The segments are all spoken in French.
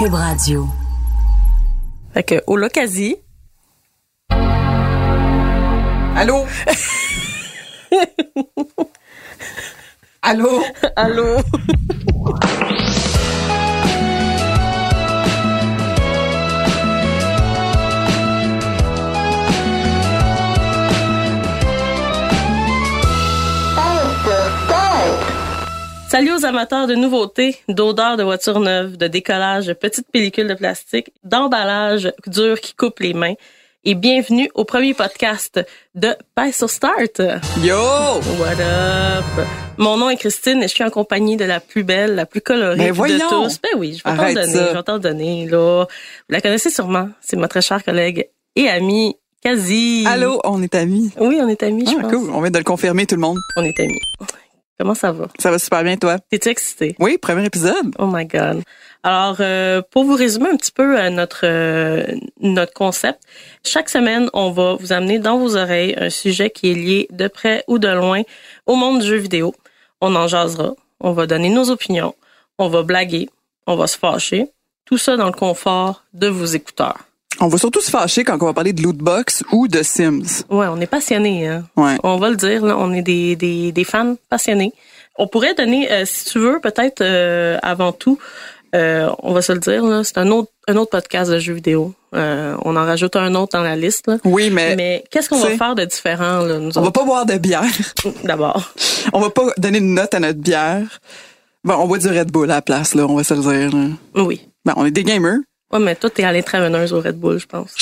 Cube Radio. Fait que, au l'occasion. Allô? Allô? Allô? Salut aux amateurs de nouveautés, d'odeurs de voitures neuves, de décollage, de petites pellicules de plastique, d'emballage dur qui coupe les mains. Et bienvenue au premier podcast de Pay sur Start. Yo! What up? Mon nom est Christine et je suis en compagnie de la plus belle, la plus colorée Ben de tous. Ben oui, je vais t'en donner, ça. je vais t'en donner, là. Vous la connaissez sûrement. C'est ma très chère collègue et amie, Kazi. Allô, on est amis. Oui, on est amis, je Ah, pense. cool. On vient de le confirmer, tout le monde. On est amis. Comment ça va? Ça va super bien, toi? T'es-tu excitée? Oui, premier épisode. Oh my God. Alors, euh, pour vous résumer un petit peu euh, notre euh, notre concept, chaque semaine, on va vous amener dans vos oreilles un sujet qui est lié de près ou de loin au monde du jeu vidéo. On en jasera, on va donner nos opinions, on va blaguer, on va se fâcher, tout ça dans le confort de vos écouteurs. On va surtout se fâcher quand on va parler de Lootbox ou de Sims. Ouais, on est passionnés, hein. Ouais. On va le dire, là, on est des, des, des fans passionnés. On pourrait donner, euh, si tu veux, peut-être euh, avant tout, euh, on va se le dire, là, c'est un autre, un autre podcast de jeux vidéo. Euh, on en rajoute un autre dans la liste. Là. Oui, mais, Mais qu'est-ce qu'on va faire de différent, là, nous on va autres, pas boire de bière. d'abord? on va pas donner une note à notre bière. Bon, on boit du Red Bull à la place, là, on va se le dire. là. Oui. Ben, on est des gamers. Ouais, mais toi, t'es à l'intraveineuse au Red Bull, je pense.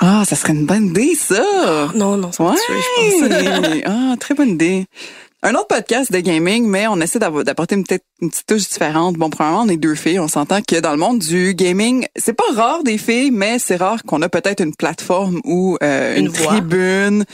Ah, ça serait une bonne idée, ça! Non, non, ça tuer, je pense. Ouais! ah, très bonne idée. Un autre podcast de gaming, mais on essaie d'apporter une, petite- une petite touche différente. Bon, premièrement, on est deux filles. On s'entend que dans le monde du gaming, c'est pas rare des filles, mais c'est rare qu'on a peut-être une plateforme ou euh, une, Une tribune.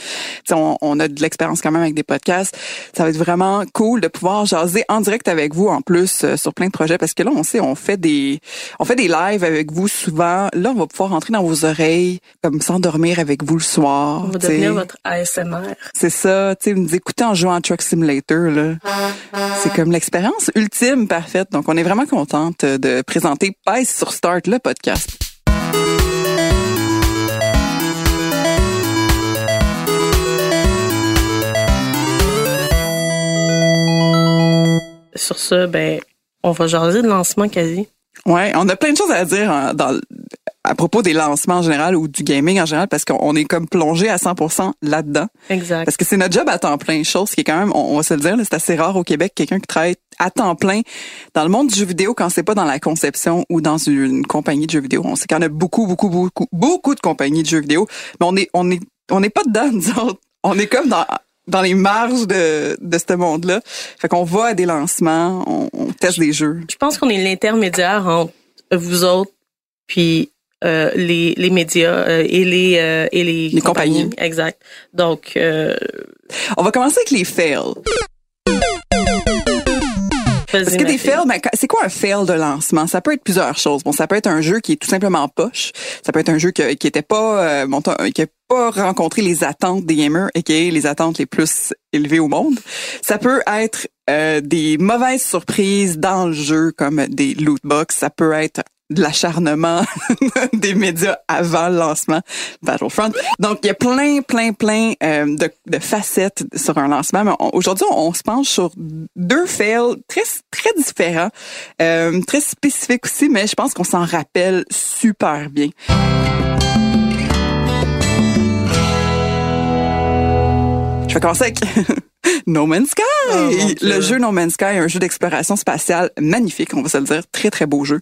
On, on a de l'expérience quand même avec des podcasts. Ça va être vraiment cool de pouvoir jaser en direct avec vous en plus euh, sur plein de projets parce que là, on sait, on fait des, on fait des lives avec vous souvent. Là, on va pouvoir rentrer dans vos oreilles comme s'endormir avec vous le soir. On va devenir votre ASMR. C'est ça, tu sais, nous écouter en jouant à Truck Simulator. C'est comme l'expérience ultime parfaite. Donc, on est vraiment contente de présenter Pèse sur Start, le podcast. Sur ce, ben, on va jaser de lancement quasi. Ouais, on a plein de choses à dire hein, dans, à propos des lancements en général ou du gaming en général parce qu'on est comme plongé à 100% là-dedans. Exact. Parce que c'est notre job à temps plein, chose qui est quand même, on, on va se le dire, c'est assez rare au Québec, quelqu'un qui travaille à temps plein dans le monde du jeu vidéo quand c'est pas dans la conception ou dans une compagnie de jeux vidéo. On sait qu'il y en a beaucoup, beaucoup, beaucoup, beaucoup de compagnies de jeux vidéo, mais on est, on est, on n'est pas dedans, nous autres. On est comme dans, dans les marges de, de ce monde-là. Fait qu'on va à des lancements, on, on teste des jeux. Je pense qu'on est l'intermédiaire entre vous autres puis euh, les, les médias euh, et les euh, et les, Les compagnies. Exact. Donc euh, On va commencer avec les fails. Parce que des fails, ben, c'est quoi un fail de lancement? Ça peut être plusieurs choses. Bon, ça peut être un jeu qui est tout simplement poche. Ça peut être un jeu que- qui était pas, euh, bon, qui a pas rencontré les attentes des gamers et qui est les attentes les plus élevées au monde. Ça peut être euh, des mauvaises surprises dans le jeu comme des loot box. Ça peut être de l'acharnement des médias avant le lancement Battlefront. Donc, il y a plein, plein, plein euh, de, de facettes sur un lancement. Mais aujourd'hui, on, on se penche sur deux fails très, très différents, euh, très spécifiques aussi, mais je pense qu'on s'en rappelle super bien. Je vais commencer avec No Man's Sky. Oh, Dieu. le jeu No Man's Sky, un jeu d'exploration spatiale magnifique, on va se le dire, très très beau jeu.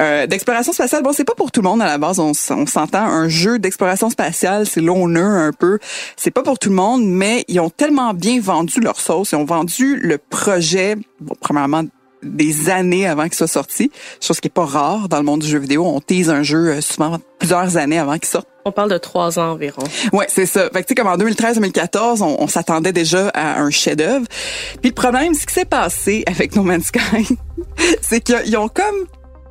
Euh, d'exploration spatiale, bon, c'est pas pour tout le monde à la base, on, s'entend. Un jeu d'exploration spatiale, c'est loner un peu. C'est pas pour tout le monde, mais ils ont tellement bien vendu leur sauce, ils ont vendu le projet, bon, premièrement des années avant qu'il soit sorti, chose qui est pas rare dans le monde du jeu vidéo. On tease un jeu euh, souvent plusieurs années avant qu'il sorte. On parle de trois ans environ. Ouais, c'est ça. Fait que comme en 2013-2014, on, on s'attendait déjà à un chef-d'œuvre. Puis le problème, ce qui s'est passé avec No Man's Sky, c'est qu'ils ont comme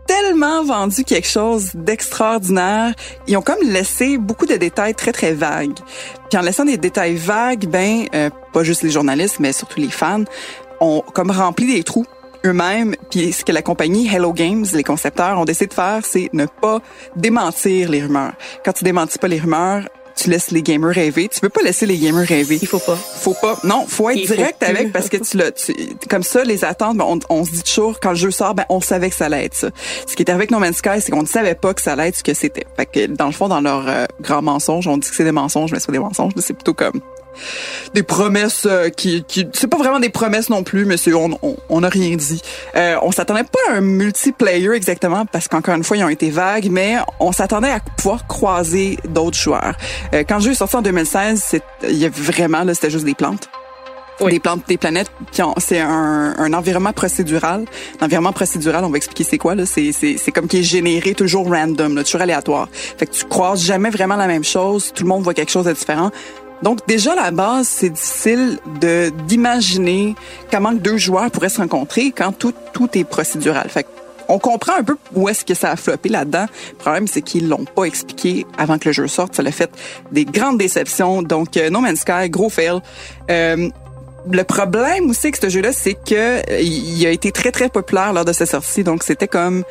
tellement vendu quelque chose d'extraordinaire. Ils ont comme laissé beaucoup de détails très, très vagues. Puis en laissant des détails vagues, ben, euh, pas juste les journalistes, mais surtout les fans, ont comme rempli des trous eux-mêmes. Puis ce que la compagnie Hello Games, les concepteurs, ont décidé de faire, c'est ne pas démentir les rumeurs. Quand tu démentis pas les rumeurs, tu laisses les gamers rêver. Tu peux pas laisser les gamers rêver. Il faut pas. Faut pas. Non, faut être direct avec parce que tu l'as. Comme ça, les attentes, ben, on, on, se dit toujours quand le jeu sort, ben on savait que ça allait être ça. Ce qui était avec No Man's Sky, c'est qu'on ne savait pas que ça allait être ce que c'était. Fait que dans le fond, dans leur euh, grand mensonge, on dit que c'est des mensonges, mais c'est pas des mensonges. C'est plutôt comme des promesses euh, qui, qui c'est pas vraiment des promesses non plus, mais c'est on, on, a rien dit. Euh, on s'attendait pas à un multiplayer exactement parce qu'encore une fois ils ont été vagues, mais on s'attendait à pouvoir croiser d'autres joueurs. Euh, quand le jeu est sorti en 2016, c'est il y a vraiment là c'était juste des plantes. Des plantes, des planètes, c'est un, un, environnement procédural. L'environnement procédural, on va expliquer c'est quoi là. C'est c'est comme qui est généré toujours random, là, toujours aléatoire. Fait que tu croises jamais vraiment la même chose. Tout le monde voit quelque chose de différent. Donc déjà à la base, c'est difficile de d'imaginer comment deux joueurs pourraient se rencontrer quand tout tout est procédural. Fait on comprend un peu où est-ce que ça a floppé là-dedans. Le problème, c'est qu'ils l'ont pas expliqué avant que le jeu sorte. Ça l'a fait des grandes déceptions. Donc, euh, No Man's Sky, gros fail. Euh, le problème aussi avec ce jeu-là, c'est que euh, il a été très très populaire lors de sa sortie. Donc, c'était comme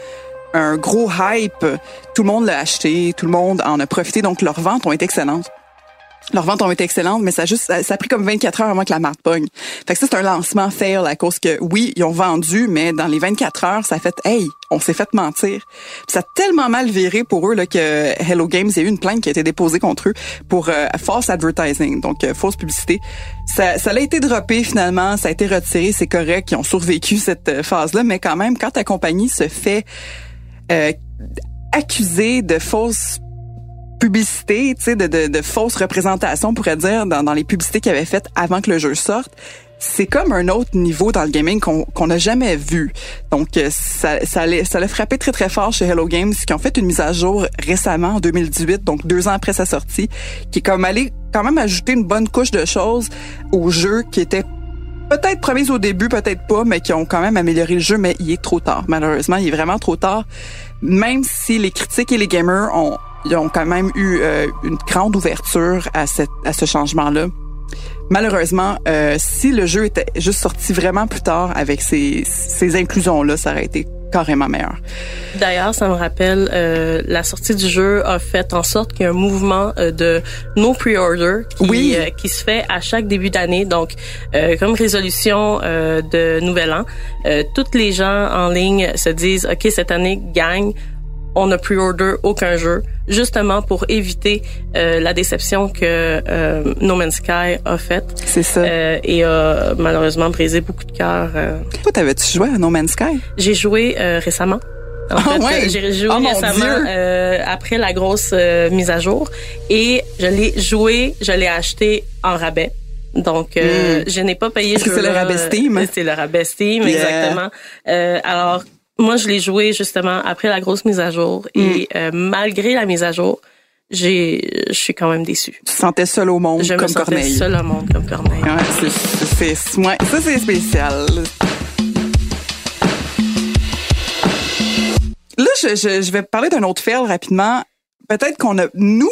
un gros hype. Tout le monde l'a acheté, tout le monde en a profité. Donc, leurs ventes ont été excellentes. Leurs ventes ont été excellentes, mais ça a juste, ça, a pris comme 24 heures avant que la marque pogne. Fait que ça, c'est un lancement fail à cause que, oui, ils ont vendu, mais dans les 24 heures, ça a fait, hey, on s'est fait mentir. ça a tellement mal viré pour eux, là, que Hello Games, il y a eu une plainte qui a été déposée contre eux pour euh, false advertising, donc euh, fausse publicité. Ça, ça a été droppé finalement, ça a été retiré, c'est correct, ils ont survécu cette euh, phase-là, mais quand même, quand ta compagnie se fait accuser de fausses publicité, tu sais, de, de, de fausses représentations, on pourrait dire, dans, dans les publicités qu'il avait faites avant que le jeu sorte c'est comme un autre niveau dans le gaming qu'on n'a jamais vu. Donc, euh, ça, ça, ça frappé très, très fort chez Hello Games, qui ont fait une mise à jour récemment, en 2018, donc deux ans après sa sortie, qui est comme allé quand même ajouter une bonne couche de choses au jeu qui était peut-être promis au début, peut-être pas, mais qui ont quand même amélioré le jeu, mais il est trop tard. Malheureusement, il est vraiment trop tard. Même si les critiques et les gamers ont ils ont quand même eu euh, une grande ouverture à, cette, à ce changement-là. Malheureusement, euh, si le jeu était juste sorti vraiment plus tard avec ces, ces inclusions-là, ça aurait été carrément meilleur. D'ailleurs, ça me rappelle, euh, la sortie du jeu a fait en sorte qu'il y a un mouvement euh, de no pre-order qui, oui. euh, qui se fait à chaque début d'année. Donc, euh, comme résolution euh, de Nouvel An, toutes les gens en ligne se disent, OK, cette année, gagne, on a pre-order aucun jeu, justement pour éviter euh, la déception que euh, No Man's Sky a faite. C'est ça. Euh, et a malheureusement brisé beaucoup de cœurs. Euh. Toi, t'avais-tu joué à No Man's Sky? J'ai joué euh, récemment. En fait, ouais? j'ai joué Oh récemment euh, après la grosse euh, mise à jour et je l'ai joué, je l'ai acheté en rabais. Donc, euh, Mm. je n'ai pas payé. Ce c'est le rabais Steam? euh, C'est le rabais Steam, Yeah. exactement. Euh, alors, moi, je l'ai joué justement après la grosse mise à jour Mm. et euh, malgré la mise à jour, j'ai, je suis quand même déçue. Tu te sentais seul au monde Je me comme sentais Corneille. seule au monde comme Corneille. Ouais, c'est, c'est, c'est- ouais, ça, c'est spécial. Là, je, je, je vais parler d'un autre fail rapidement. Peut-être qu'on a, nous,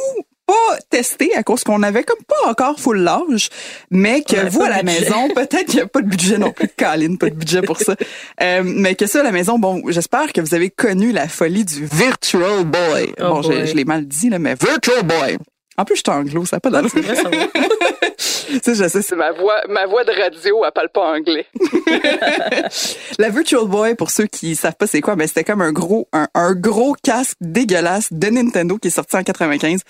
pas testé à cause qu'on avait comme pas encore full l'âge, mais que vous à la budget. maison, peut-être qu'il n'y a pas de budget non plus de Caline, pas de budget pour ça. Euh, mais que ça à la maison, bon, j'espère que vous avez connu la folie du Virtual Boy. Oh bon, je l'ai mal dit, là, mais Virtual Boy. En plus, je suis anglo, ça n'a pas d'allure. sais, je sais, c'est ma voix, ma voix de radio, elle parle pas anglais. la Virtual Boy, pour ceux qui savent pas c'est quoi, ben c'était comme un gros, un, un gros casque dégueulasse de Nintendo qui est sorti en 95,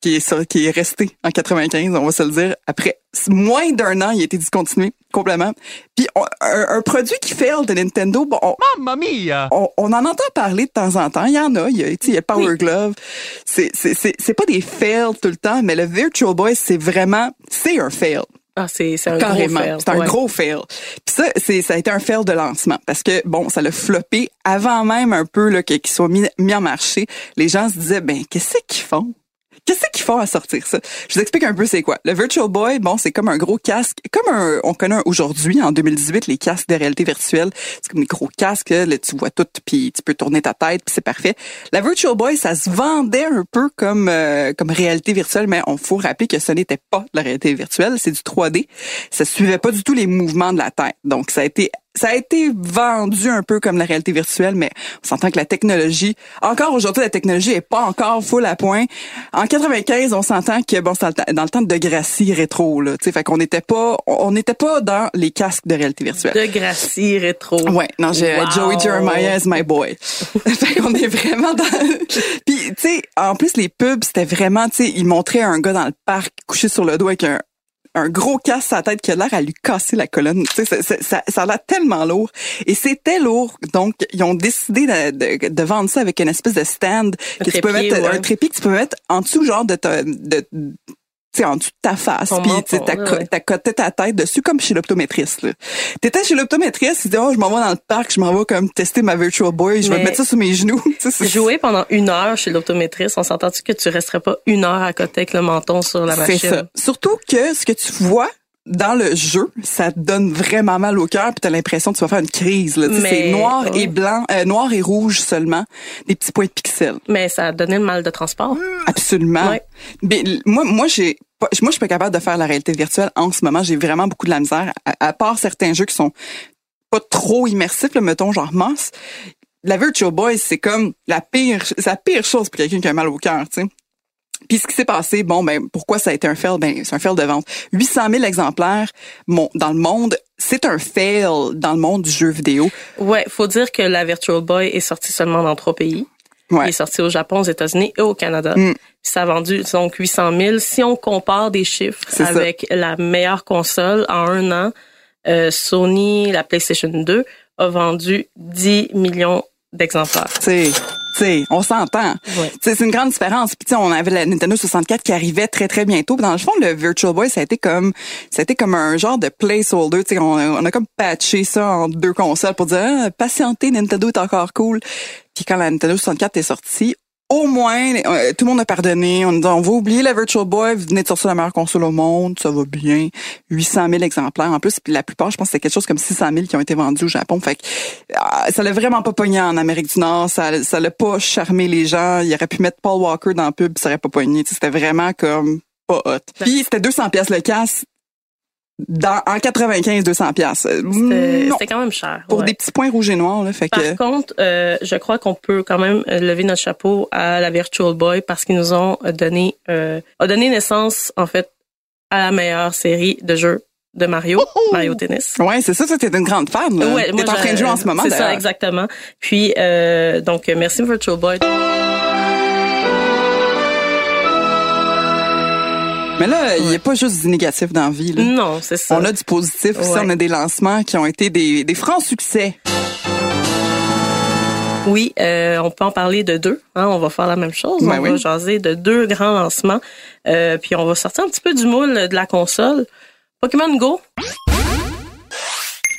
qui est, sur- qui est resté en 95, on va se le dire. Après moins d'un an, il a été discontinué complètement. Puis on- un, un produit qui fail de Nintendo, bon, on, Mamma mia! on, on en entend parler de temps en temps. Il y en a. Il y a, tu sais, il y a Power Glove. C'est, c'est, pas des fails tout le temps, mais le Virtual Boy, c'est vraiment, c'est un fail. Ah, c'est un Carrément. gros fail. C'est un Ouais. gros fail. Puis ça, c'est, ça a été un fail de lancement parce que, bon, ça l'a floppé avant même un peu là, qu'il soit mis, mis en marché. Les gens se disaient, ben, qu'est-ce qu'ils font? Qu'est-ce qu'ils font à sortir ça? Je vous explique un peu c'est quoi. Le Virtual Boy, bon, c'est comme un gros casque, comme un, on connaît aujourd'hui, en 2018, les casques de réalité virtuelle. C'est comme des gros casques, là, tu vois tout, puis tu peux tourner ta tête, puis c'est parfait. La Virtual Boy, ça se vendait un peu comme euh, comme réalité virtuelle, mais on faut rappeler que ce n'était pas de la réalité virtuelle, c'est du 3D. Ça suivait pas du tout les mouvements de la tête. Donc ça a été ça a été vendu un peu comme la réalité virtuelle, mais on s'entend que la technologie, encore aujourd'hui, la technologie est pas encore full à point. En 95, on s'entend que bon, c'est dans le temps- de Degrassi rétro, là, tu sais, fait qu'on n'était pas, on n'était pas dans les casques de réalité virtuelle. De Gracie rétro. Ouais, non, j'ai Wow. Joey Jeremiah is my boy. fait qu'on est vraiment dans Puis tu sais, en plus les pubs, c'était vraiment tu sais, ils montraient un gars dans le parc couché sur le dos avec un un gros casse sur sa tête qui a l'air à lui casser la colonne. Tu sais, ça, ça, a l'air tellement lourd. Et c'était lourd. Donc, ils ont décidé de, de, de vendre ça avec une espèce de stand Un que tu peux trépied, mettre, ouais. un trépied que tu peux mettre en dessous, genre, de ta, de, sais, en dessous de ta face. Puis, t'as ouais. coté ta tête dessus comme chez l'optométriste, là. T'étais chez l'optométriste, tu dis, oh, je m'en vais dans le parc, je m'en vais comme tester ma Virtual Boy, je vais mettre ça sous mes genoux. Jouer pendant une heure chez l'optométriste, on s'entend-tu que tu resterais pas une heure à côté avec le menton sur la C'est machine? ça. Surtout que ce que tu vois dans le jeu, ça te donne vraiment mal au cœur, puis t'as l'impression que tu vas faire une crise. Là. Mais- C'est noir et blanc, euh, noir et rouge seulement, des petits points de pixels. Mais ça a donné le mal de transport. Absolument. Ouais. Mais moi, moi, j'ai moi, je suis pas capable de faire la réalité virtuelle en ce moment. J'ai vraiment beaucoup de la misère. À, à part certains jeux qui sont pas trop immersifs, là, mettons genre Moss. La Virtual Boy, c'est comme la pire, la pire chose pour quelqu'un qui a mal au cœur, tu sais. Puis ce qui s'est passé, bon ben pourquoi ça a été un fail? Ben c'est un fail de vente. 800 000 exemplaires dans le monde, c'est un fail dans le monde du jeu vidéo. Ouais, faut dire que la Virtual Boy est sortie seulement dans trois pays. Ouais. Il est sorti au Japon, aux États-Unis et au Canada. Mm. Ça a vendu donc 800 000. Si on compare des chiffres ça. avec la meilleure console en un an, euh, Sony, la PlayStation 2 a vendu 10 millions d'exemplaires. Sais, on s'entend. Ouais. C'est une grande différence. Puis on avait la Nintendo 64 qui arrivait très très bientôt. Dans le fond, le Virtual Boy, ça a été comme, ça a été comme un genre de placeholder. Tu sais, on, a- on a comme patché ça en deux consoles pour dire, ah, patientez, Nintendo est encore cool. Puis quand la Nintendo 64 est sortie, au moins, euh, tout le monde a pardonné. On on va oublier la Virtual Boy, vous venez de sortir la meilleure console au monde, ça va bien. 800 000 exemplaires en plus. Puis la plupart, je pense que c'était quelque chose comme 600 000 qui ont été vendus au Japon. Fait que ah, ça l'a vraiment pas pogné en Amérique du Nord. Ça, ça l'a pas charmé les gens. Il aurait pu mettre Paul Walker dans le pub, ça aurait pas pogné. C'était vraiment comme pas hot. Puis c'était 200 pièces le casse. Dans, en 95, 200 pièces. C'était quand même cher. Pour ouais. des petits points rouges et noirs, là. Fait Par que, contre, euh, je crois qu'on peut quand même euh, lever notre chapeau à la Virtual Boy parce qu'ils nous ont euh, donné, euh, a donné naissance en fait à la meilleure série de jeux de Mario, Mario Tennis. ouais, c'est ça, ça, t'es une grande fan, là. Ouais, T'es en train de jouer en ce moment, C'est ça, exactement. Puis, euh, donc, merci Virtual Boy. Mais là, il n'y a pas juste du négatif dans la vie, là. Non, c'est ça. On a du positif aussi. On a des lancements qui ont été des, des francs succès. Oui, euh, on peut en parler de deux. Hein, on va faire la même chose. Ben on oui. va jaser de deux grands lancements. Euh, puis on va sortir un petit peu du moule de la console. Pokémon Go.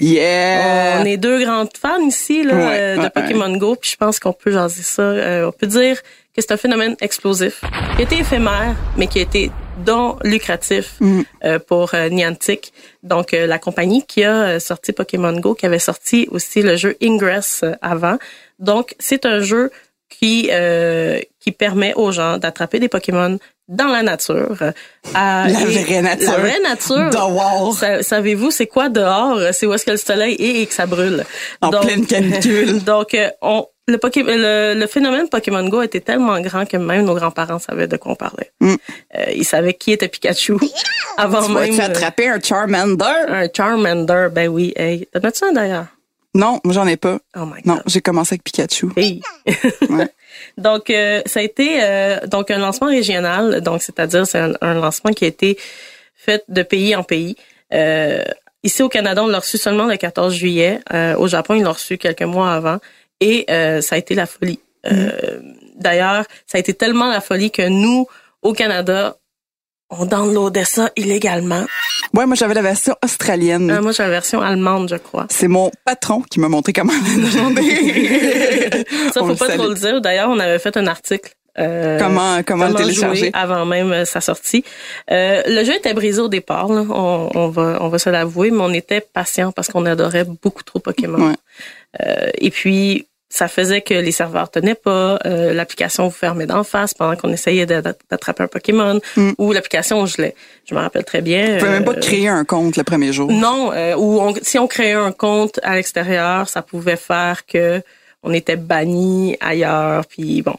Yeah! On est deux grandes fans ici là, Ouais, euh, de ouais, Pokémon Go. Puis je pense qu'on peut jaser ça. Euh, on peut dire que c'est un phénomène explosif qui a été éphémère, mais qui a été donc lucratif Mm. euh, pour euh, Niantic. Donc euh, la compagnie qui a euh, sorti Pokémon Go, qui avait sorti aussi le jeu Ingress avant. Donc c'est un jeu qui euh, qui permet aux gens d'attraper des Pokémon dans la nature. euh, La vraie nature. La vraie nature. Dehors. Sa- Savez-vous c'est quoi dehors? C'est où est-ce que le soleil est et que ça brûle. En pleine canicule. donc on le, Poké- le, le phénomène Pokémon Go était tellement grand que même nos grands-parents savaient de quoi on parlait. Mm. Euh, ils savaient qui était Pikachu avant Tu même te euh, attraper un Charmander? un Charmander. Ben oui, hey, t'en as-tu un d'ailleurs? Non, moi j'en ai pas. Oh my god. Non, j'ai commencé avec Pikachu. Hey. Ouais. donc euh, ça a été euh, donc un lancement régional, donc c'est-à-dire c'est un, un lancement qui a été fait de pays en pays. Euh, ici au Canada, on l'a reçu seulement le 14 juillet. Euh, au Japon, ils l'ont reçu quelques mois avant et euh, ça a été la folie. Euh, D'ailleurs, ça a été tellement la folie que nous, au Canada, on downloadait ça illégalement. Ouais, moi j'avais la version australienne. Euh, moi j'ai la version allemande, je crois. C'est mon patron qui m'a montré comment Ça faut pas trop le dire. D'ailleurs, on avait fait un article euh, comment comment, le télécharger avant même euh, sa sortie. Euh, le jeu était brisé au départ, là. On, on, va on va se l'avouer, mais on était patient parce qu'on adorait beaucoup trop Pokémon. Euh, et puis ça faisait que les serveurs tenaient pas, euh, l'application vous fermait d'en face pendant qu'on essayait d'attraper un Pokémon, mm. ou l'application gelait. Je me rappelle très bien. Vous pouvez même pas euh, créer un compte le premier jour. Non, euh, ou si on créait un compte à l'extérieur, ça pouvait faire que on était banni ailleurs. Puis bon,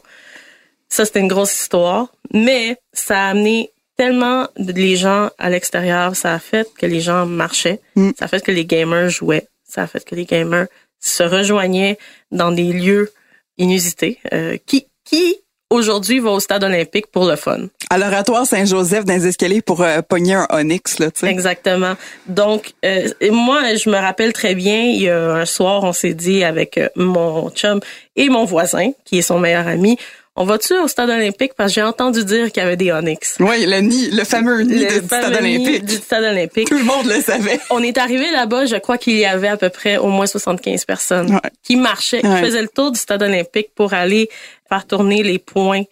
ça c'était une grosse histoire, mais ça a amené tellement les gens à l'extérieur, ça a fait que les gens marchaient, mm. ça a fait que les gamers jouaient, ça a fait que les gamers se rejoignaient dans des lieux inusités. Euh, qui qui aujourd'hui va au stade olympique pour le fun. À l'oratoire Saint-Joseph dans les escaliers pour euh, pogner un onyx là, tu sais. Exactement. Donc euh, moi je me rappelle très bien, il y a un soir on s'est dit avec mon chum et mon voisin qui est son meilleur ami, on va-tu au stade olympique? Parce que j'ai entendu dire qu'il y avait des Onyx. Oui, le nid, le fameux nid du stade olympique. du stade olympique. Tout le monde le savait. On est arrivé là-bas, je crois qu'il y avait à peu près au moins 75 personnes qui marchaient, qui faisaient le tour du stade olympique pour aller faire tourner les points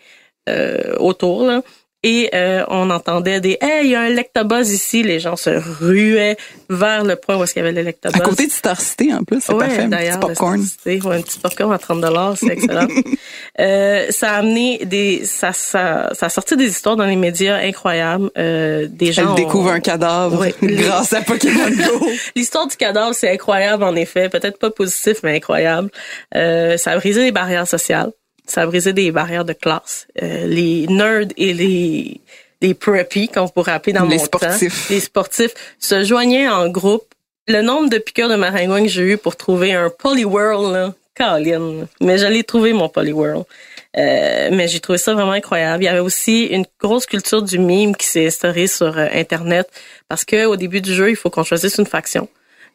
euh, autour. Là et euh, on entendait des hey il y a un lectobuzz ici. Les gens se ruaient vers le point où est-ce qu'il y avait le lectobuzz à côté de Star City en plus c'est ouais, parfait un petit popcorn. Ouais, un petit popcorn à 30 dollars c'est excellent. Euh, ça a amené des ça, ça ça a sorti des histoires dans les médias incroyables euh, des gens elle découvre un cadavre grâce à Pokémon Go. L'histoire du cadavre c'est incroyable en effet. Peut-être pas positif mais incroyable. Euh, ça a brisé les barrières sociales ça a brisé des barrières de classe. Euh, les nerds et les les preppy, qu'on pourrait appeler dans les mon sportifs. temps, les sportifs se joignaient en groupe. Le nombre de piqûres de maringouin que j'ai eu pour trouver un Poliwhirl, là, Colin. Mais j'allais trouver mon Poliwhirl. Euh, mais j'ai trouvé ça vraiment incroyable. Il y avait aussi une grosse culture du mime qui s'est instaurée sur euh, Internet parce que au début du jeu, il faut qu'on choisisse une faction.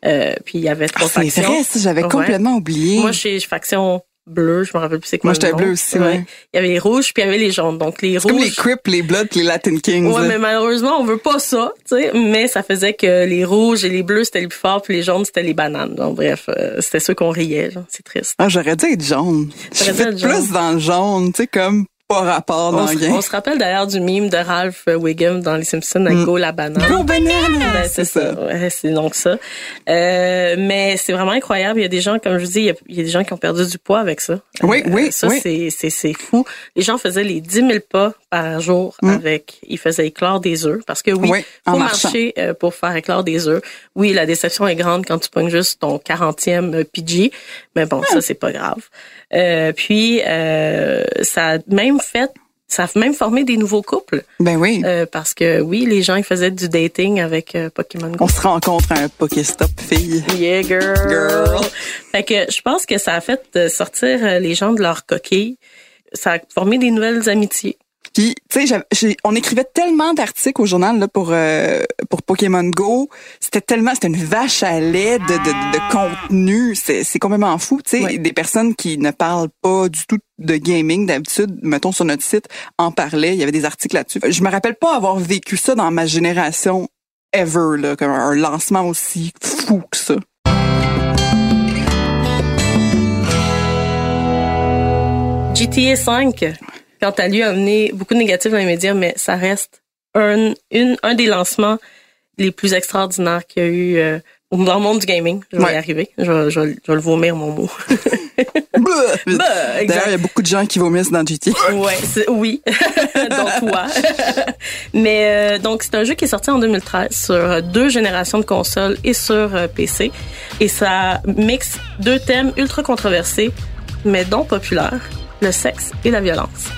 Euh, puis il y avait trois ah, factions. C'est vrai, j'avais complètement oublié. Moi, je suis faction bleu, je me rappelle plus c'est quoi. Moi, j'étais bleu aussi, ouais. Il y avait les rouges, puis il y avait les jaunes. Donc, les rouges. comme les Crips, les Bloods, les Latin Kings. Ouais, mais malheureusement, on veut pas ça, tu sais. Mais ça faisait que les rouges et les bleus, c'était les plus forts, puis les jaunes, c'était les bananes. Donc, bref, euh, c'était ceux qu'on riait, C'est triste. Ah, j'aurais dû être jaune. J'aurais dû plus dans le jaune, tu sais, comme pas rapport dans on, on se rappelle d'ailleurs du mime de Ralph Wiggum dans Les Simpsons avec mm. Go la banane. Go banane! Ben, c'est ça. Ouais, c'est donc ça. Euh, mais c'est vraiment incroyable. Il y a des gens, comme je vous dis, il y, a, il y, a, des gens qui ont perdu du poids avec ça. Oui, euh, oui, Ça, oui. c'est fou. Les gens faisaient les 10 000 pas par jour mm. avec... Ils faisaient éclore des œufs. Parce que oui, oui faut marcher euh, pour faire éclore des œufs. Oui, la déception est grande quand tu pognes juste ton 40e PG. Mais bon, ça, c'est pas grave. Euh, puis euh, ça a même fait ça a même formé des nouveaux couples. Ben oui. Euh, parce que oui, les gens ils faisaient du dating avec euh, Pokémon Go. On se rencontre à un Pokéstop fille. Yeah girl. Girl. Fait que je pense que ça a fait sortir les gens de leur coquille. Ça a formé des nouvelles amitiés. Puis, tu sais, on écrivait tellement d'articles au journal là, pour euh, pour Pokémon Go. C'était tellement, c'était une vache à lait de, de, de contenu. C'est complètement fou. Tu sais, des personnes qui ne parlent pas du tout de gaming d'habitude, mettons sur notre site, en parlaient. Il y avait des articles là-dessus. Je me rappelle pas avoir vécu ça dans ma génération ever, là, comme un lancement aussi fou que ça. GTA 5 quant à lui, a amené beaucoup de négatifs dans les médias, mais ça reste un, une, un des lancements les plus extraordinaires qu'il y a eu euh, dans le monde du gaming. Je vais y arriver. Je vais, je, vais, le vomir, mon mot. D'ailleurs, il y a beaucoup de gens qui vomissent dans GTA. ouais, oui, dont toi. Mais euh, donc, c'est un jeu qui est sorti en 2013 sur deux générations de consoles et sur euh, PC. Et ça mixe deux thèmes ultra controversés, mais dont populaires, le sexe et la violence.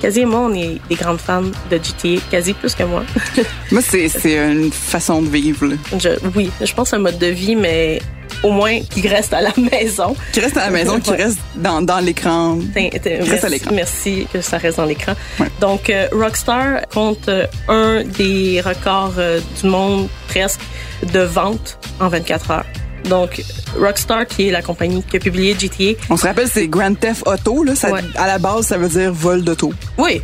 Quasi et moi, on est des grandes fans de GTA, quasi plus que moi. moi, c'est une façon de vivre. Je, oui, je pense un mode de vie, mais au moins qui reste à la maison. Qui reste à la maison, qui reste dans, dans l'écran. Reste à l'écran. Merci que ça reste dans l'écran. Donc, euh, Rockstar compte euh, un des records euh, du monde presque de vente en 24 heures. Donc, Rockstar, qui est la compagnie qui a publié GTA. On se rappelle, c'est Grand Theft Auto. Là, ça, À la base, ça veut dire vol d'auto. Oui,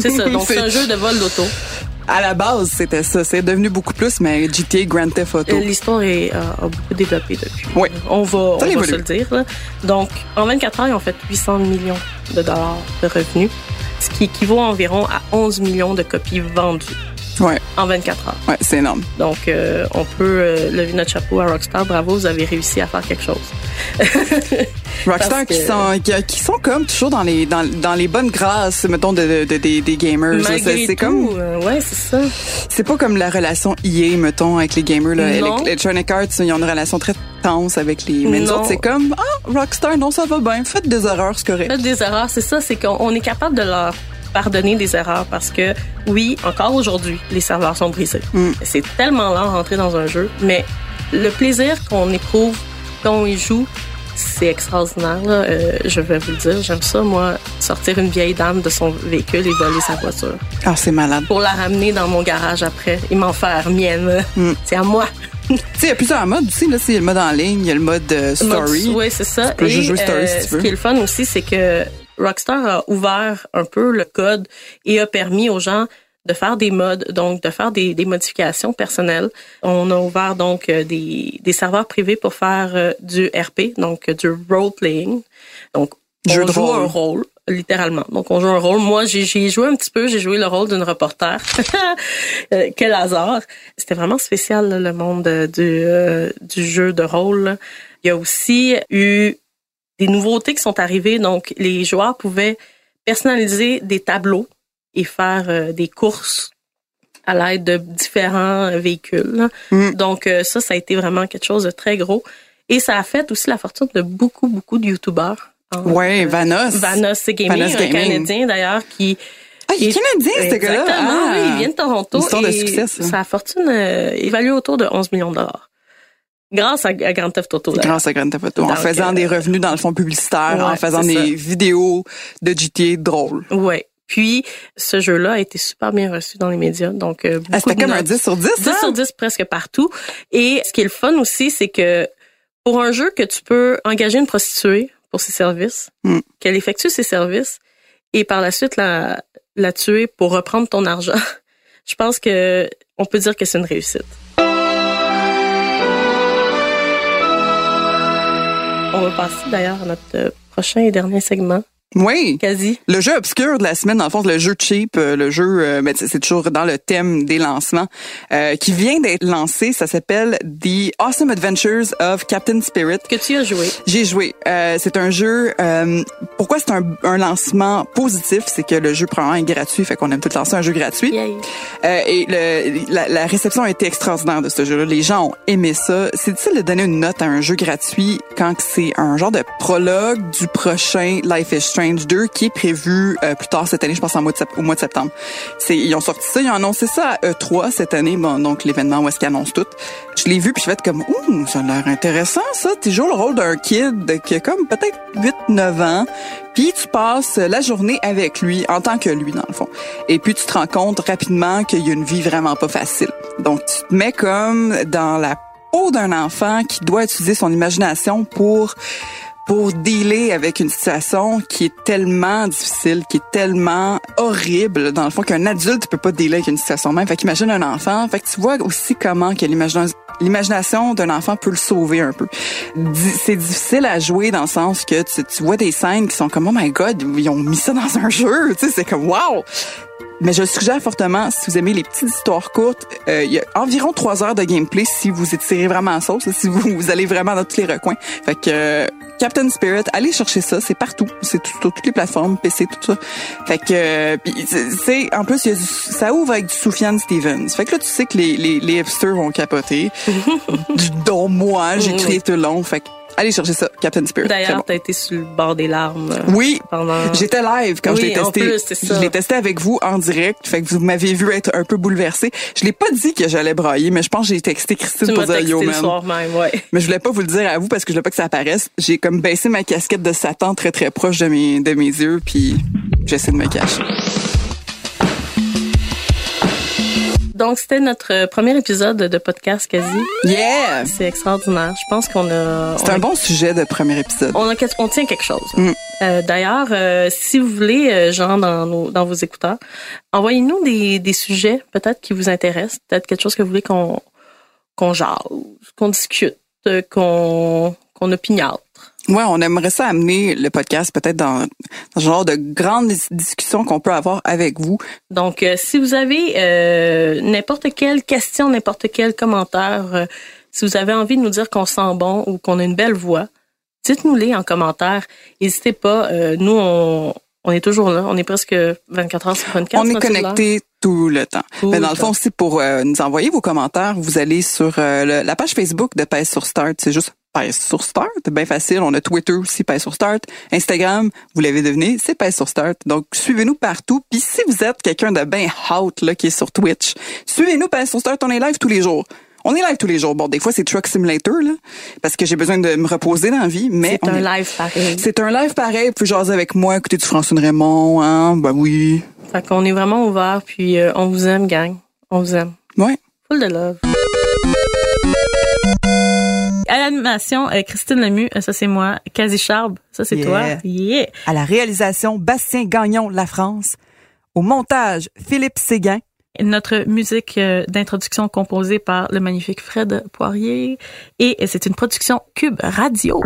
c'est ça. Donc, c'est un jeu de vol d'auto. À la base, c'était ça. C'est devenu beaucoup plus, mais GTA Grand Theft Auto. Euh, l'histoire est, euh, a beaucoup développé depuis. Oui. On va, on va se le dire. Donc, en 24 heures, ils ont fait 800 millions de dollars de revenus, ce qui équivaut environ à 11 millions de copies vendues. Ouais. En 24 heures. Ouais, c'est énorme. Donc, euh, on peut euh, lever notre chapeau à Rockstar. Bravo, vous avez réussi à faire quelque chose. Rockstar qui sont qui, sont comme toujours dans les dans, dans les bonnes grâces mettons de, de, des, des gamers c'est comme euh, ouais c'est ça c'est pas comme la relation EA mettons avec les gamers là Electronic Arts ils ont une relation très tense avec les mais nous autres c'est comme ah Rockstar non ça va bien faites des erreurs c'est correct faites des erreurs c'est ça c'est qu'on est capable de leur pardonner des erreurs parce que oui, encore aujourd'hui, les serveurs sont brisés. Mm. C'est tellement lent rentrer dans un jeu, mais le plaisir qu'on éprouve quand on y joue, c'est extraordinaire. Euh, je vais vous le dire, j'aime ça, moi, sortir une vieille dame de son véhicule et voler sa voiture. Ah, c'est malade. Pour la ramener dans mon garage après et m'en faire mienne. Mm. C'est à moi. il y a plusieurs modes aussi. Là, il y a le mode en ligne, il y a le mode euh, story. Oui, c'est ça. Tu peux jouer story si tu veux. Ce qui est le fun aussi, c'est que Rockstar a ouvert un peu le code et a permis aux gens de faire des modes, donc de faire des, modifications personnelles. On a ouvert donc euh, des, des serveurs privés pour faire euh, du RP, donc du role-playing. Donc, on joue un rôle, littéralement. Donc, on joue un rôle. Moi, j'ai joué un petit peu, j'ai joué le rôle d'une reporter. Euh, quel hasard. C'était vraiment spécial, le monde du, du jeu de rôle. Il y a aussi eu des nouveautés qui sont arrivées. Donc, les joueurs pouvaient personnaliser des tableaux et faire euh, des courses à l'aide de différents véhicules. Mm. Donc, euh, ça, ça a été vraiment quelque chose de très gros. Et ça a fait aussi la fortune de beaucoup, beaucoup de YouTubers. Ouais, euh, Vanos. Vanos Gaming, Vanos un Canadien d'ailleurs qui... Ah, il est canadien, ce gars-là. Exactement, oui, il vient de Toronto. Histoire de succès, ça. Sa fortune évalue autour de 11 millions de dollars. Grâce à, Grand Theft Auto. Grâce à Grand Theft Auto. En faisant des revenus dans le fond publicitaire, en faisant des vidéos de GTA drôles. Ouais. Puis, ce jeu-là a été super bien reçu dans les médias. Donc, euh, ah, C'était comme un 10 sur 10, 10 sur 10 presque partout. Et ce qui est le fun aussi, c'est que pour un jeu que tu peux engager une prostituée pour ses services, hmm. qu'elle effectue ses services, et par la suite la, la tuer pour reprendre ton argent, je pense que on peut dire que c'est une réussite. On va passer d'ailleurs à notre euh, prochain et dernier segment oui. Quasi. Le jeu obscur de la semaine, dans le fond, le jeu cheap, euh, le jeu, euh, ben, c'est toujours dans le thème des lancements, euh, qui vient d'être lancé. Ça s'appelle The Awesome Adventures of Captain Spirit. Que tu as joué. J'ai joué. c'est un jeu. pourquoi c'est un, un, lancement positif, c'est que le jeu probablement est gratuit, fait qu'on aime tout lancer un jeu gratuit. et le, la, la, réception a été extraordinaire de ce jeu-là. Les gens ont aimé ça. C'est difficile de donner une note à un jeu gratuit quand c'est un genre de prologue du prochain Life is Strange 2 qui est prévu euh, plus tard cette année, je pense au mois de septembre. C'est, ils ont sorti ça, ils ont annoncé ça à E3 cette année, bon, donc l'événement où est-ce qu'ils annoncent tout. Je l'ai vu puis je vais être comme, ouh, ça a l'air intéressant ça. Tu joues le rôle d'un kid qui a comme peut-être 8-9 ans, puis tu passes la journée avec lui en tant que lui dans le fond. Et puis tu te rends compte rapidement qu'il y a une vie vraiment pas facile. Donc tu te mets comme dans la peau d'un enfant qui doit utiliser son imagination pour pour dealer avec une situation qui est tellement difficile, qui est tellement horrible, dans le fond, qu'un adulte peut pas dealer avec une situation même. Fait qu'imagine un enfant. Fait que tu vois aussi comment que l'imagination d'un enfant peut le sauver un peu. C'est difficile à jouer dans le sens que tu, tu, vois des scènes qui sont comme, oh my god, ils ont mis ça dans un jeu. Tu sais, c'est comme, wow! Mais je le suggère fortement, si vous aimez les petites histoires courtes, euh, il y a environ trois heures de gameplay si vous étirez vraiment en sauce, si vous, vous allez vraiment dans tous les recoins. Fait que euh, Captain Spirit, allez chercher ça, c'est partout, c'est tout, sur toutes les plateformes, PC, tout ça. Fait que euh, c'est en plus y a du, ça ouvre avec du Soufiane Stevens. Fait que là tu sais que les les, les hipsters vont capoter, dont moi, j'ai crié tout le long. Fait que Allez chercher ça, Captain Spirit. D'ailleurs, t'as été sur le bord des larmes. Euh, oui. J'étais live quand je l'ai testé. Je l'ai testé avec vous en direct. Fait que vous m'avez vu être un peu bouleversé. Je l'ai pas dit que j'allais brailler, mais je pense que j'ai texté Christine pour dire yo, man. Le soir même, ouais. Mais je voulais pas vous le dire à vous parce que je voulais pas que ça apparaisse. J'ai comme baissé ma casquette de Satan très très proche de mes, de mes yeux puis j'essaie de me cacher. Donc, c'était notre premier épisode de podcast quasi. Yeah! C'est extraordinaire. Je pense qu'on a... C'est un bon sujet de premier épisode. On, a, on tient quelque chose. Mm. Euh, D'ailleurs, euh, si vous voulez, euh, genre dans, nos, dans vos écouteurs, envoyez-nous des, des sujets peut-être qui vous intéressent, peut-être quelque chose que vous voulez qu'on qu'on jase, qu'on discute, qu'on qu'on opiniâtre. Ouais, on aimerait ça amener le podcast peut-être dans, dans ce genre de grandes discussions qu'on peut avoir avec vous. Donc, euh, si vous avez euh, n'importe quelle question, n'importe quel commentaire, euh, si vous avez envie de nous dire qu'on sent bon ou qu'on a une belle voix, dites-nous-les en commentaire. N'hésitez pas. nous, on, on est toujours là. On est presque 24 heures sur 24. On est connecté tout le temps. Tout Mais dans le fond, aussi pour nous envoyer vos commentaires, vous allez sur le- la page Facebook de Pèse sur Start. C'est juste Pèse sur Start. C'est bien facile. On a Twitter aussi, Pèse sur Start. Instagram, vous l'avez deviné, c'est Pèse sur Start. Donc, suivez-nous partout. Puis si vous êtes quelqu'un de bien hot là, qui est sur Twitch, suivez-nous Pèse sur Start. On est live tous les jours. On est live tous les jours. Bon, des fois, c'est Truck Simulator, là, parce que j'ai besoin de me reposer dans la vie, mais C'est un est- live pareil. C'est un live pareil. Vous pouvez jaser avec moi, écouter du François Raymond, hein? Ben oui. Fait qu'on est vraiment ouvert, puis euh, on vous aime, gang. On vous aime. Ouais. Full de love. L'animation, euh, Christine Lemieux, euh, ça c'est moi. Quasi Charbe, ça c'est Yeah. toi. Yeah. À la réalisation, Bastien Gagnon, La France. Au montage, Philippe Séguin. Notre musique euh, d'introduction composée par le magnifique Fred Poirier. Et c'est une production Cube Radio.